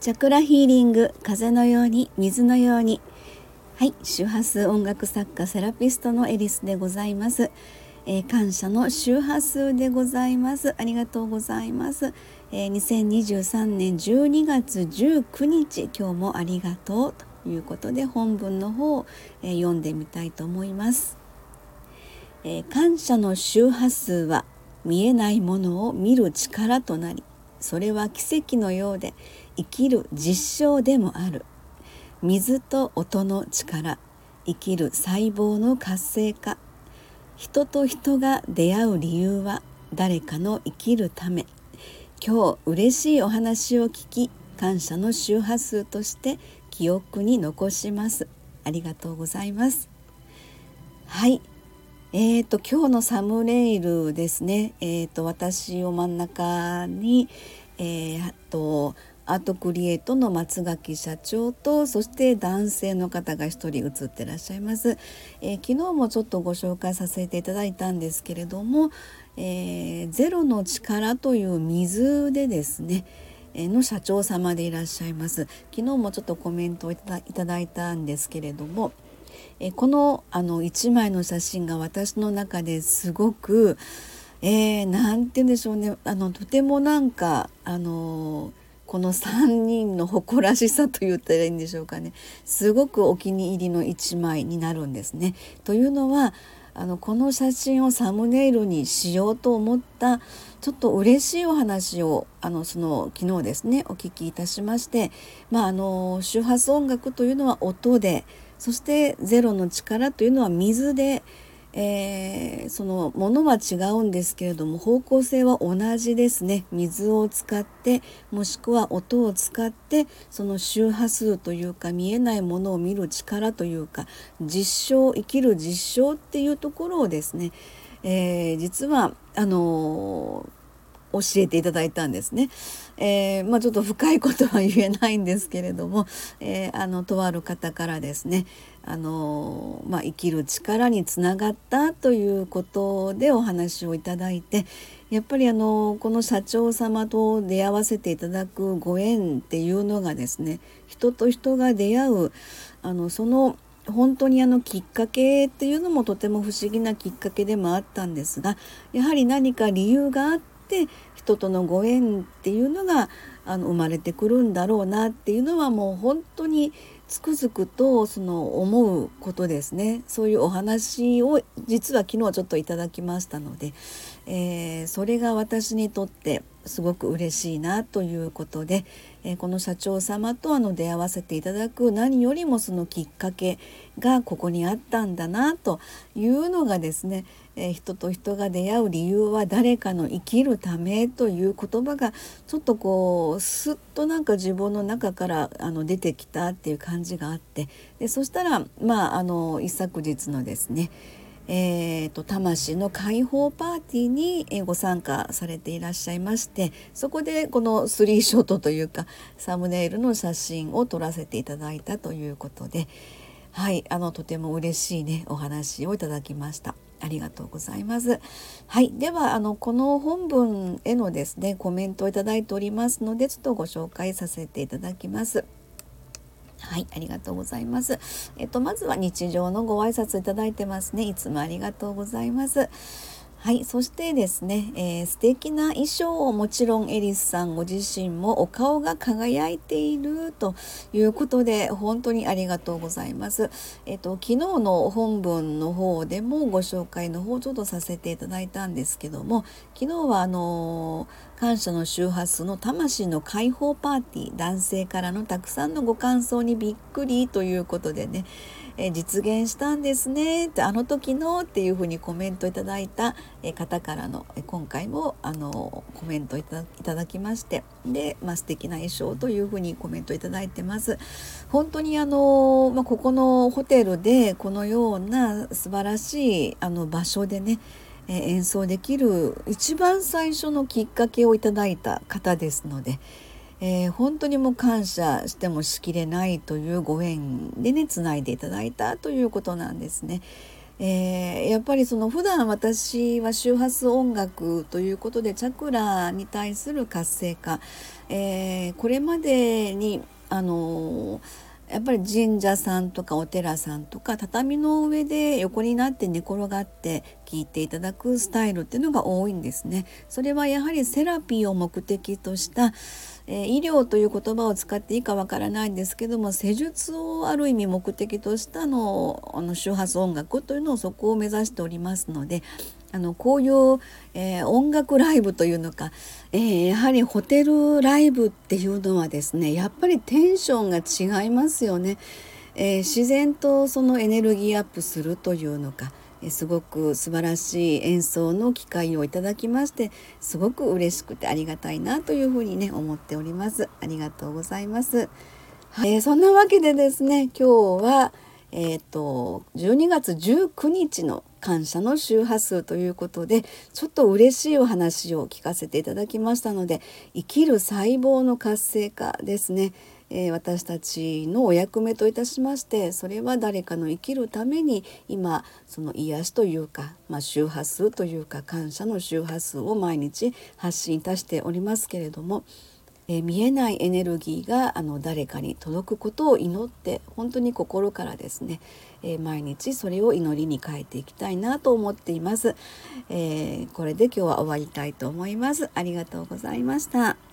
チャクラヒーリング風のように水のように。はい周波数音楽作家セラピストのエリスでございます、えー、感謝の周波数でございます。ありがとうございます、えー、2023年12月19日今日もありがとうということで本文の方を、えー、読んでみたいと思います、え感謝の周波数は見えないものを見る力となりそれは奇跡のようで生きる実証でもある。水と音の力。生きる細胞の活性化。人と人が出会う理由は誰かの生きるため。今日嬉しいお話を聞き感謝の周波数として記憶に残します。ありがとうございます。はい。えーと、今日のサムネイルですね、えーと、私を真ん中に、えー、とアートクリエイトの松垣社長とそして男性の方が一人写ってらっしゃいます、えー、昨日もちょっとご紹介させていただいたんですけれども、えー、ゼロの力という水でですねの社長様でいらっしゃいます。昨日もちょっとコメントをいただいたんですけれどもえこのあの1枚の写真が私の中ですごくえー、て言うんでしょうね。あのとてもなんかあのこの3人の誇らしさと言ったらいいんでしょうかねすごくお気に入りの1枚になるんですね。というのはあのこの写真をサムネイルにしようと思ったちょっと嬉しいお話をあのその昨日ですねお聞きいたしまして、まあ、あの周波数音楽というのは音でそしてゼロの力というのは水で、えー、そのものは違うんですけれども方向性は同じですね。水を使ってもしくは音を使ってその周波数というか見えないものを見る力というか実証生きる実証っていうところをですね、えー、実はあのー教えていただいたんですね。えー、まあ、ちょっと深いことは言えないんですけれども、えー、あのとある方からですねあの、まあ、生きる力につながったということでお話をいただいてやっぱりあのこの社長様と出会わせていただくご縁っていうのがですね人と人が出会うあのその本当にあのきっかけっていうのもとても不思議なきっかけでもあったんですがやはり何か理由があってって人とのご縁っていうのがあの生まれてくるんだろうなっていうのはもう本当につくづくとその思うことですね。そういうお話を実は昨日ちょっといただきましたので、えー、それが私にとってすごく嬉しいなということで、え、この社長様とあの出会わせていただく何よりもそのきっかけがここにあったんだなというのがですね、え、人と人が出会う理由は誰かの生きるためという言葉がちょっとこうすっとなんか自分の中からあの出てきたっていう感じがあってでそしたらまああの一昨日のですねえーと、魂の解放パーティーにご参加されていらっしゃいましてそこでこのスリーショットというかサムネイルの写真を撮らせていただいたということではいあのとても嬉しいねお話をいただきました。ありがとうございます。はい、ではあのこの本文へのですねコメントをいただいておりますのでちょっとご紹介させていただきます。はい、ありがとうございます。えっとまずは日常のご挨拶いただいてますね。いつもありがとうございます。はい、そしてですね、えー、素敵な衣装をもちろんエリスさんご自身もお顔が輝いているということで本当にありがとうございます。えっ、と昨日の本文の方でもご紹介の方ちょっとさせていただいたんですけども昨日はあのー、感謝の周波数の魂の解放パーティー男性からのたくさんのご感想にびっくりということでねえ実現したんですねってあの時のっていうふうにコメントいただいた方からの今回もあのコメントいただきましてで、まあ、素敵な衣装というふうにコメントいただいてます。本当にあの、まあ、ここのホテルでこのような素晴らしいあの場所でね演奏できる一番最初のきっかけをいただいた方ですので。えー、本当にもう感謝してもしきれないというご縁でねつないでいただいたということなんですね。えー、やっぱりその普段私は周波数音楽ということでチャクラに対する活性化、えー、これまでにあのやっぱり神社さんとかお寺さんとか畳の上で横になって寝転がって聞いていただくスタイルっていうのが多いんですね。それはやはりセラピーを目的とした、えー、医療という言葉を使っていいかわからないんですけども施術をある意味目的としたのあの周波数音楽というのをそこを目指しておりますのであのこういう、えー、音楽ライブというのか、えー、やはりホテルライブっていうのはですねやっぱりテンションが違いますよね。え、自然とそのエネルギーアップするというのか、すごく素晴らしい演奏の機会をいただきましてすごく嬉しくてありがたいなというふうにね思っております。ありがとうございます。はい、そんなわけでですね今日はえーと、12月19日の感謝の周波数ということでちょっと嬉しいお話を聞かせていただきましたので生きる細胞の活性化ですね、え、私たちのお役目といたしましてそれは誰かの生きるために今その癒しというか、まあ、周波数というか感謝の周波数を毎日発信いたしておりますけれどもえ見えないエネルギーがあの誰かに届くことを祈って本当に心からですね、え、毎日それを祈りに変えていきたいなと思っています、えー、これで今日は終わりたいと思います。ありがとうございました。